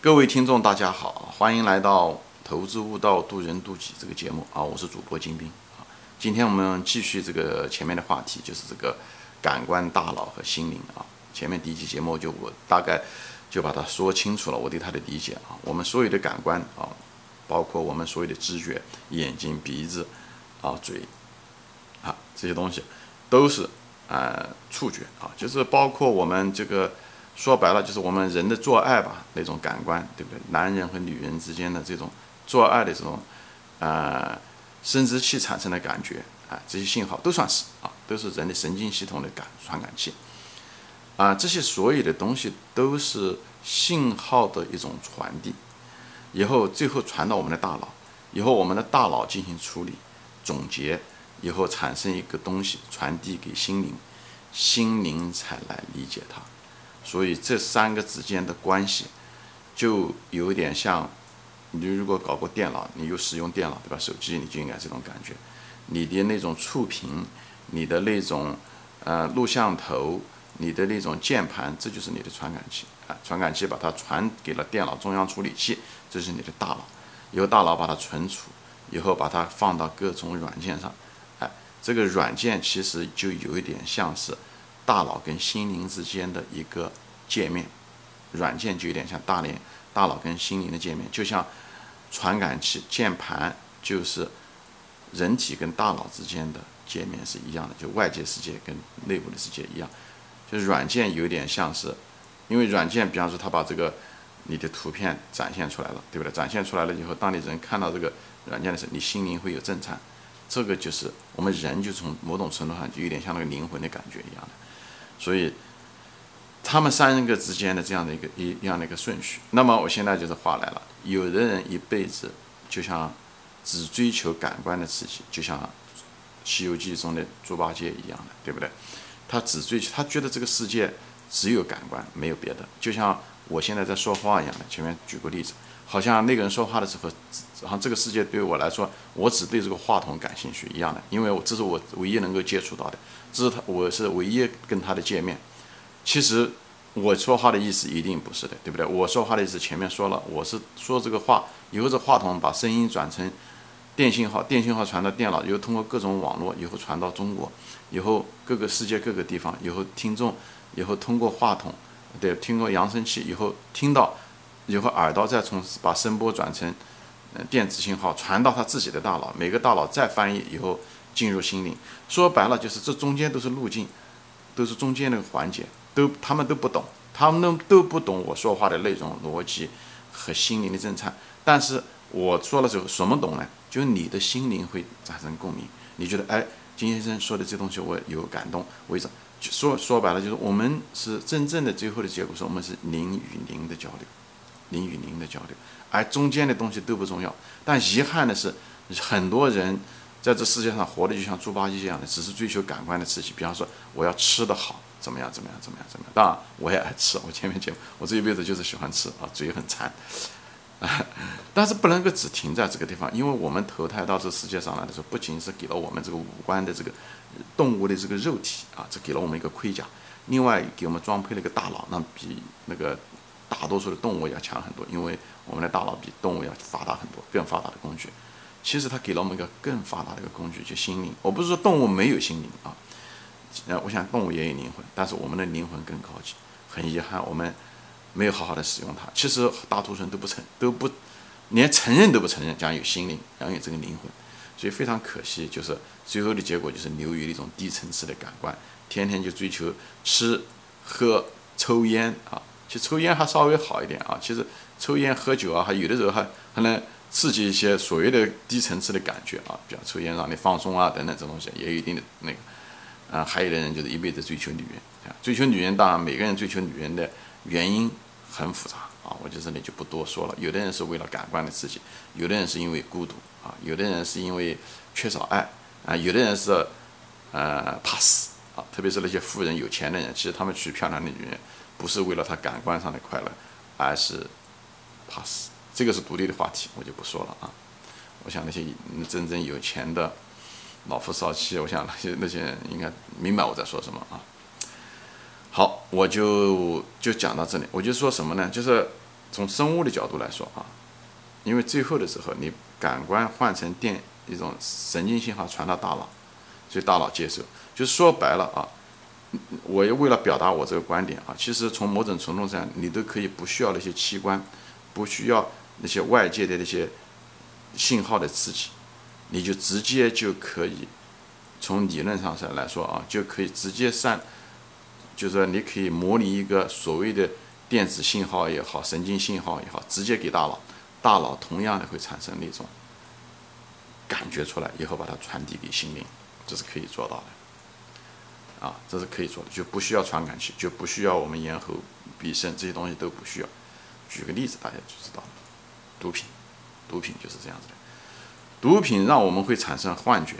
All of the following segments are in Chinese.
各位听众，大家好，欢迎来到《投资悟道，渡人渡己》这个节目啊，我是主播金兵啊。今天我们继续这个前面的话题，就是这个感官、大脑和心灵啊。前面第一期节目就我大概就把它说清楚了，我对它的理解啊。我们所有的感官啊，包括我们所有的知觉，眼睛、鼻子啊、嘴啊这些东西，都是呃触觉啊，就是包括我们这个。说白了就是我们人的做爱吧，那种感官，对不对？男人和女人之间的这种做爱的这种，呃，生殖器产生的感觉啊，这些信号都算是啊，都是人的神经系统的感传感器啊，这些所有的东西都是信号的一种传递，以后最后传到我们的大脑，以后我们的大脑进行处理、总结，以后产生一个东西传递给心灵，心灵才来理解它。所以这三个之间的关系，就有点像，你如果搞过电脑，你又使用电脑，对吧？手机你就应该这种感觉，你的那种触屏，你的那种呃录像头，你的那种键盘，这就是你的传感器啊。传感器把它传给了电脑中央处理器，这是你的大脑，由大脑把它存储，以后把它放到各种软件上，哎，这个软件其实就有一点像是。大脑跟心灵之间的一个界面，软件就有点像大连大脑跟心灵的界面，就像传感器键盘就是人体跟大脑之间的界面是一样的，就外界世界跟内部的世界一样，就是软件有点像是，因为软件，比方说它把这个你的图片展现出来了，对不对？展现出来了以后，当你人看到这个软件的时候，你心灵会有震颤，这个就是我们人就从某种程度上就有点像那个灵魂的感觉一样的。所以，他们三个之间的这样的一个一样的一个顺序。那么我现在就是话来了，有的人一辈子就像只追求感官的刺激，就像《西游记》中的猪八戒一样的，对不对？他只追求，他觉得这个世界只有感官，没有别的。就像我现在在说话一样的。前面举个例子，好像那个人说话的时候，好像这个世界对我来说，我只对这个话筒感兴趣一样的，因为我这是我唯一能够接触到的。这是他，我是唯一跟他的见面。其实我说话的意思一定不是的，对不对？我说话的意思前面说了，我是说这个话，以后这话筒把声音转成电信号，电信号传到电脑，又通过各种网络，以后传到中国，以后各个世界各个地方，以后听众，以后通过话筒，对，听过扬声器，以后听到，以后耳朵再从把声波转成电子信号传到他自己的大脑，每个大脑再翻译以后。进入心灵，说白了就是这中间都是路径，都是中间那个环节，都他们都不懂，他们都都不懂我说话的内容逻辑和心灵的震颤。但是我说了之后，什么懂呢？就你的心灵会产生共鸣，你觉得哎，金先生说的这东西我有感动，为什么？说说白了就是我们是真正的最后的结果是我们是灵与灵的交流，灵与灵的交流，而中间的东西都不重要。但遗憾的是，很多人。在这世界上活的就像猪八戒一样的，只是追求感官的刺激。比方说，我要吃得好，怎么样？怎么样？怎么样？怎么样？当然，我也爱吃。我前面讲，我这一辈子就是喜欢吃啊，嘴很馋。但是不能够只停在这个地方，因为我们投胎到这世界上来的时候，不仅是给了我们这个五官的这个动物的这个肉体啊，这给了我们一个盔甲，另外给我们装配了一个大脑，那比那个大多数的动物要强很多，因为我们的大脑比动物要发达很多，更发达的工具。其实它给了我们一个更发达的一个工具，就心灵。我不是说动物没有心灵啊，呃，我想动物也有灵魂，但是我们的灵魂更高级。很遗憾，我们没有好好的使用它。其实大多数人都不承，都不连承认都不承认，讲有心灵，讲有这个灵魂，所以非常可惜，就是最后的结果就是流于一种低层次的感官，天天就追求吃、喝、抽烟啊。其实抽烟还稍微好一点啊，其实抽烟喝酒啊，还有的时候还还能。刺激一些所谓的低层次的感觉啊，比如抽烟让你放松啊，等等这东西也有一定的那个，啊，还有的人就是一辈子追求女人啊，追求女人，当然每个人追求女人的原因很复杂啊，我在这里就不多说了。有的人是为了感官的刺激，有的人是因为孤独啊，有的人是因为缺少爱啊，有的人是呃怕死啊，特别是那些富人、有钱的人，其实他们娶漂亮的女人不是为了他感官上的快乐，而是怕死。这个是独立的话题，我就不说了啊。我想那些真正有钱的老夫少妻，我想那些那些人应该明白我在说什么啊。好，我就就讲到这里。我就说什么呢？就是从生物的角度来说啊，因为最后的时候你感官换成电一种神经信号传到大脑，所以大脑接受。就说白了啊，我也为了表达我这个观点啊，其实从某种程度上，你都可以不需要那些器官，不需要那些外界的那些信号的刺激，你就直接就可以从理论上上来说啊，就可以直接上，就是说你可以模拟一个所谓的电子信号也好，神经信号也好，直接给大脑，大脑同样的会产生那种感觉出来，以后把它传递给心灵，这是可以做到的。啊，这是可以做的，就不需要传感器，就不需要我们咽喉、鼻声这些东西都不需要。举个例子，大家就知道了。毒品，毒品就是这样子的。毒品让我们会产生幻觉，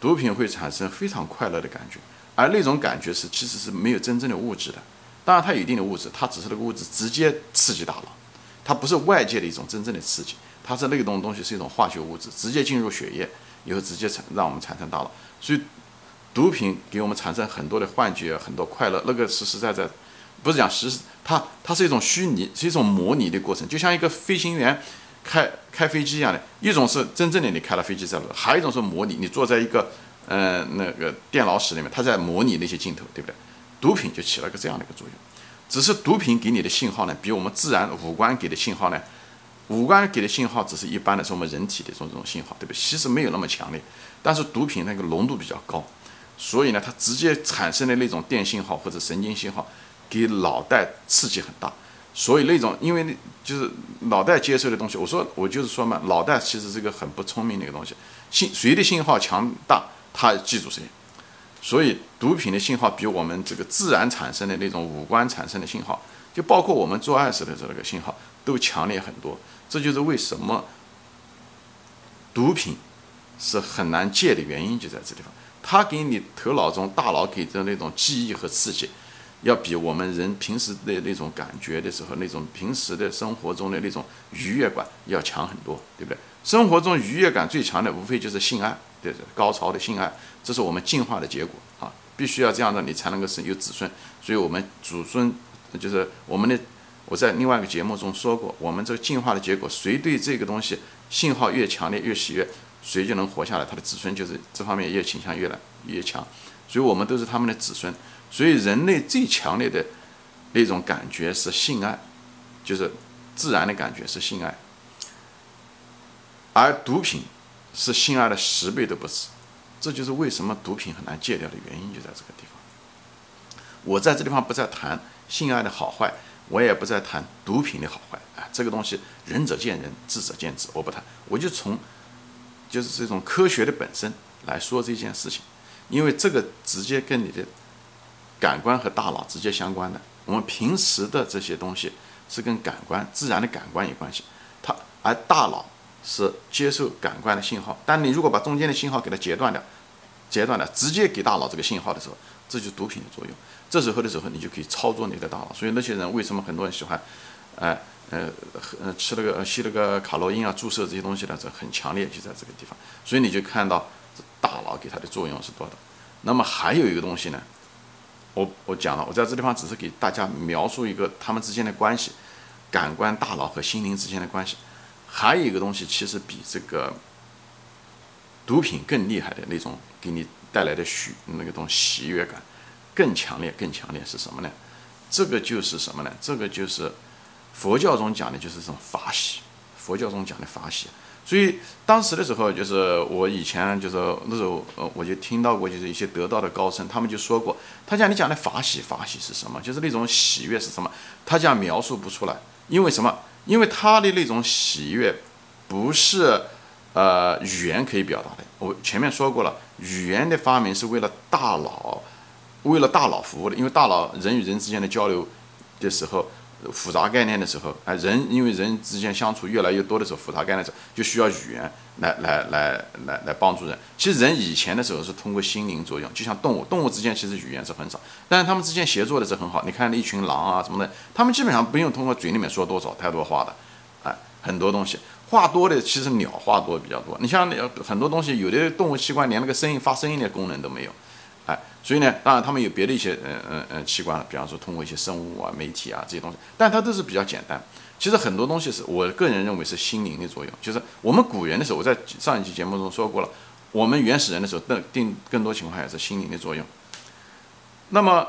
毒品会产生非常快乐的感觉，而那种感觉是其实是没有真正的物质的。当然它有一定的物质，它只是那个物质直接刺激大脑，它不是外界的一种真正的刺激，它是那个东东西是一种化学物质，直接进入血液以后直接产让我们产生大脑，所以。毒品给我们产生很多的幻觉，很多快乐，那个实实在在，不是讲实，它它是一种虚拟，是一种模拟的过程，就像一个飞行员开开飞机一样的。一种是真正的你开了飞机在，还有一种是模拟，你坐在一个呃那个电脑室里面，它在模拟那些镜头，对不对？毒品就起了个这样的一个作用，只是毒品给你的信号呢，比我们自然五官给的信号呢，五官给的信号只是一般的，是我们人体的这种这种信号，对不对？其实没有那么强烈，但是毒品那个浓度比较高。所以呢，它直接产生的那种电信号或者神经信号，给脑袋刺激很大。所以那种，因为就是脑袋接受的东西，我说我就是说嘛，脑袋其实是个很不聪明的一个东西。信谁的信号强大，它记住谁。所以毒品的信号比我们这个自然产生的那种五官产生的信号，就包括我们做爱时的这个信号，都强烈很多。这就是为什么毒品是很难戒的原因，就在这地方。它给你头脑中、大脑给的那种记忆和刺激，要比我们人平时的那种感觉的时候、那种平时的生活中的那种愉悦感要强很多，对不对？生活中愉悦感最强的无非就是性爱，对不对，高潮的性爱，这是我们进化的结果啊，必须要这样的，你才能够生有子孙。所以我们祖孙就是我们的，我在另外一个节目中说过，我们这个进化的结果，谁对这个东西信号越强烈越喜悦。谁就能活下来？他的子孙就是这方面越倾向越来越强，所以我们都是他们的子孙。所以人类最强烈的那种感觉是性爱，就是自然的感觉是性爱，而毒品是性爱的十倍都不止。这就是为什么毒品很难戒掉的原因，就在这个地方。我在这地方不再谈性爱的好坏，我也不再谈毒品的好坏啊，这个东西仁者见仁，智者见智，我不谈，我就从。就是这种科学的本身来说这件事情，因为这个直接跟你的感官和大脑直接相关的。我们平时的这些东西是跟感官、自然的感官有关系，它而大脑是接受感官的信号。但你如果把中间的信号给它截断掉，截断了，直接给大脑这个信号的时候，这就是毒品的作用。这时候的时候，你就可以操作你的大脑。所以那些人为什么很多人喜欢，哎？呃，呃，吃那个吸那个卡洛因啊，注射这些东西呢，这很强烈，就在这个地方，所以你就看到大脑给它的作用是多的。那么还有一个东西呢，我我讲了，我在这地方只是给大家描述一个他们之间的关系，感官、大脑和心灵之间的关系。还有一个东西，其实比这个毒品更厉害的那种给你带来的许那个种喜悦感更强烈、更强烈是什么呢？这个就是什么呢？这个就是。佛教中讲的就是这种法喜，佛教中讲的法喜，所以当时的时候，就是我以前就是那时候，呃，我就听到过，就是一些得道的高僧，他们就说过，他讲你讲的法喜，法喜是什么？就是那种喜悦是什么？他讲描述不出来，因为什么？因为他的那种喜悦，不是呃语言可以表达的。我前面说过了，语言的发明是为了大脑，为了大脑服务的，因为大脑人与人之间的交流的时候。复杂概念的时候，哎，人因为人之间相处越来越多的时候，复杂概念的时候就需要语言来来来来来帮助人。其实人以前的时候是通过心灵作用，就像动物，动物之间其实语言是很少，但是他们之间协作的是很好。你看那一群狼啊什么的，他们基本上不用通过嘴里面说多少太多话的，哎，很多东西话多的其实鸟话多比较多。你像很多东西，有的动物器官连那个声音发声音的功能都没有。哎，所以呢，当然他们有别的一些嗯嗯嗯器官，比方说通过一些生物啊、媒体啊这些东西，但它都是比较简单。其实很多东西是我个人认为是心灵的作用，就是我们古人的时候，我在上一期节目中说过了，我们原始人的时候，更定更多情况下是心灵的作用。那么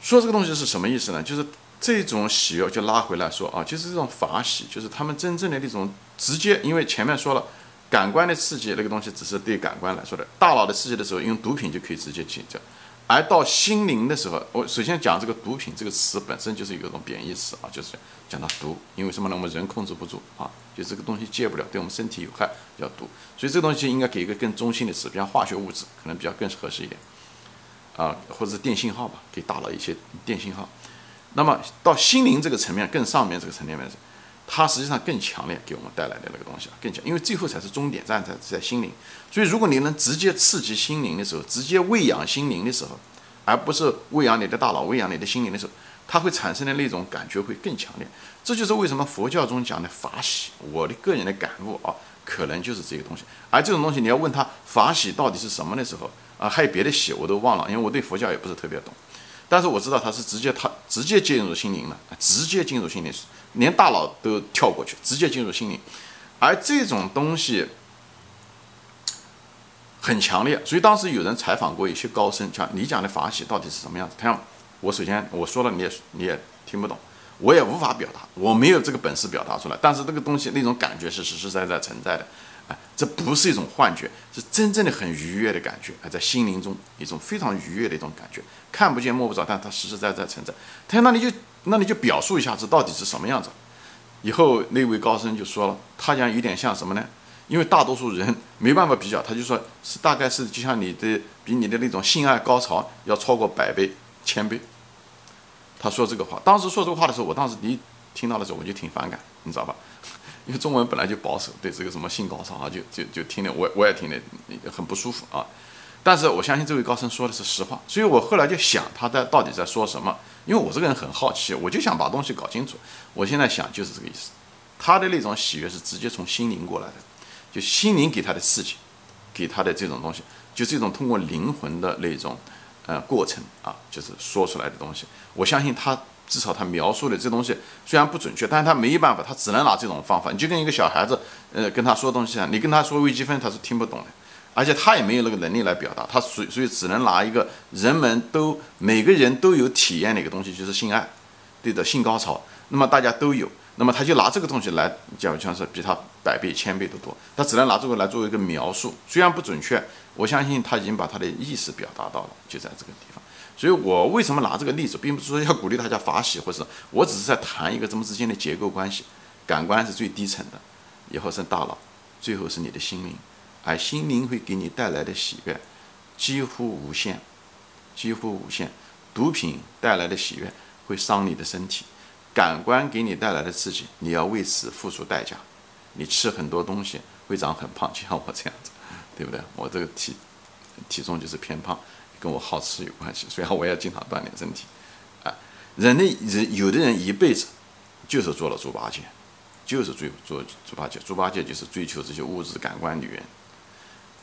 说这个东西是什么意思呢？就是这种喜悦就拉回来说啊，就是这种法喜，就是他们真正的那种直接，因为前面说了，感官的刺激那个东西只是对感官来说的，大脑的刺激的时候，用毒品就可以直接解决。而到心灵的时候，我首先讲这个毒品这个词本身就是有一种贬义词啊，就是讲它毒，因为什么呢？我们人控制不住啊，就这个东西戒不了，对我们身体有害，叫毒。所以这个东西应该给一个更中性的词，比方化学物质，可能比较更合适一点啊，或者是电信号吧，给大脑一些电信号。那么到心灵这个层面更上面这个层面来说。它实际上更强烈，给我们带来的那个东西啊，更强，因为最后才是终点站在在心灵。所以，如果你能直接刺激心灵的时候，直接喂养心灵的时候，而不是喂养你的大脑、喂养你的心灵的时候，它会产生的那种感觉会更强烈。这就是为什么佛教中讲的法喜。我的个人的感悟啊，可能就是这个东西。而这种东西，你要问他法喜到底是什么的时候啊，还有别的喜我都忘了，因为我对佛教也不是特别懂。但是我知道他是直接，他直接进入心灵了，直接进入心灵。连大脑都跳过去，直接进入心灵，而这种东西很强烈，所以当时有人采访过一些高僧，讲你讲的法喜到底是什么样子？他讲我首先我说了你也你也听不懂，我也无法表达，我没有这个本事表达出来。但是这个东西那种感觉是实实在在存在的，这不是一种幻觉，是真正的很愉悦的感觉，还在心灵中一种非常愉悦的一种感觉，看不见摸不着，但它实实在在存在。他说那你就。那你就表述一下这到底是什么样子。以后那位高僧就说了，他讲有点像什么呢？因为大多数人没办法比较，他就说是大概是就像你的比你的那种性爱高潮要超过百倍、千倍。他说这个话，当时说这个话的时候，我当时一听到的时候我就挺反感，你知道吧？因为中文本来就保守，对这个什么性高潮啊，就就就听得我我也听得很不舒服啊。但是我相信这位高僧说的是实话，所以我后来就想他在到底在说什么。因为我这个人很好奇，我就想把东西搞清楚。我现在想就是这个意思，他的那种喜悦是直接从心灵过来的，就心灵给他的刺激，给他的这种东西，就这种通过灵魂的那种呃过程啊，就是说出来的东西。我相信他至少他描述的这东西虽然不准确，但是他没办法，他只能拿这种方法。你就跟一个小孩子呃跟他说东西啊，你跟他说微积分，他是听不懂的。而且他也没有那个能力来表达，他所所以只能拿一个人们都每个人都有体验的一个东西，就是性爱，对的，性高潮。那么大家都有，那么他就拿这个东西来讲，像是比他百倍、千倍都多。他只能拿这个来作为一个描述，虽然不准确，我相信他已经把他的意思表达到了，就在这个地方。所以我为什么拿这个例子，并不是说要鼓励大家法喜，或者我只是在谈一个怎么之间的结构关系。感官是最低层的，以后是大脑，最后是你的心灵。而心灵会给你带来的喜悦几乎无限，几乎无限。毒品带来的喜悦会伤你的身体，感官给你带来的刺激，你要为此付出代价。你吃很多东西会长很胖，就像我这样子，对不对？我这个体体重就是偏胖，跟我好吃有关系。虽然我也经常锻炼身体，啊，人的人有的人一辈子就是做了猪八戒，就是追做猪八戒，猪八戒就是追求这些物质感官女人。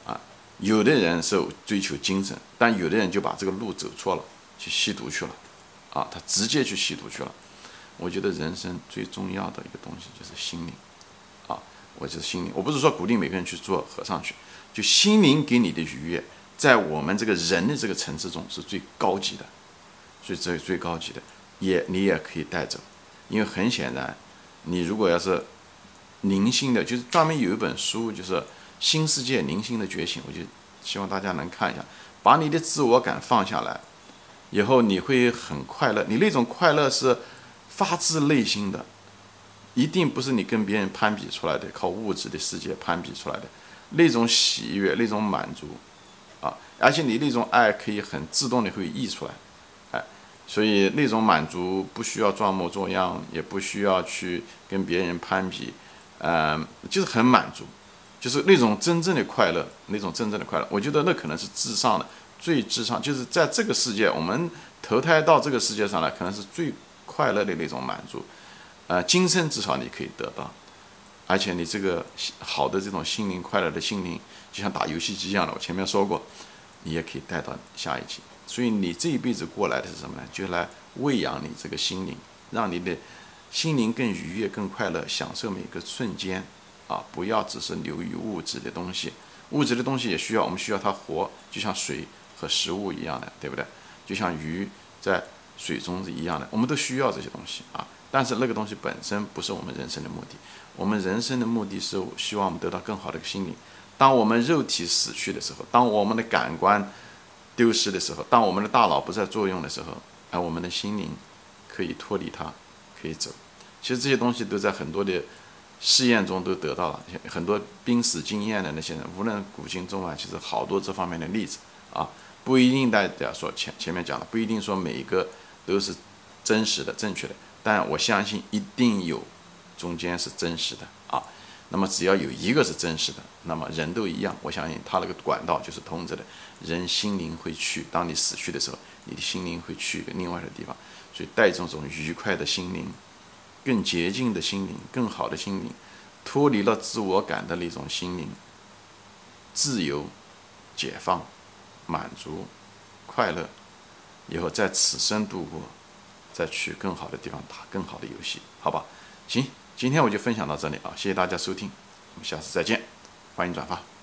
啊有的人是追求精神，但有的人就把这个路走错了，去吸毒去了，啊，他直接去吸毒去了。我觉得人生最重要的一个东西就是心灵，啊，我就是心灵。我不是说鼓励每个人去做和尚去，就心灵给你的愉悦，在我们这个人的这个层次中是最高级的，最最最高级的，也你也可以带走，因为很显然，你如果要是灵性的，就是专门有一本书就是。新世界灵性的觉醒，我就希望大家能看一下，把你的自我感放下来，以后你会很快乐。你那种快乐是发自内心的，一定不是你跟别人攀比出来的，靠物质的世界攀比出来的那种喜悦、那种满足而且你那种爱可以很自动的会溢出来，哎，所以那种满足不需要装模作样，也不需要去跟别人攀比，嗯，就是很满足。就是那种真正的快乐，那种真正的快乐，我觉得那可能是至上的，最至上，就是在这个世界，我们投胎到这个世界上来，可能是最快乐的那种满足，呃，今生至少你可以得到，而且你这个好的这种心灵快乐的心灵，就像打游戏机一样的，我前面说过，你也可以带到下一集。所以你这一辈子过来的是什么呢？就来喂养你这个心灵，让你的心灵更愉悦、更快乐，享受每个瞬间啊！不要只是流于物质的东西，物质的东西也需要，我们需要它活，就像水和食物一样的，对不对？就像鱼在水中是一样的，我们都需要这些东西啊。但是那个东西本身不是我们人生的目的，我们人生的目的是希望我们得到更好的心灵。当我们肉体死去的时候，当我们的感官丢失的时候，当我们的大脑不再作用的时候，而我们的心灵可以脱离它，可以走。其实这些东西都在很多的试验中都得到了，很多濒死经验的那些人，无论古今中外，其实好多这方面的例子啊，不一定大家说前前面讲了，不一定说每一个都是真实的、正确的，但我相信一定有中间是真实的啊。那么只要有一个是真实的，那么人都一样。我相信他那个管道就是通着的。人心灵会去，当你死去的时候，你的心灵会去另外的地方。所以带这种愉快的心灵，更洁净的心灵，更好的心灵，脱离了自我感的那种心灵，自由、解放、满足、快乐，以后在此生度过，再去更好的地方打更好的游戏，好吧？行。今天我就分享到这里啊，谢谢大家收听，我们下次再见，欢迎转发。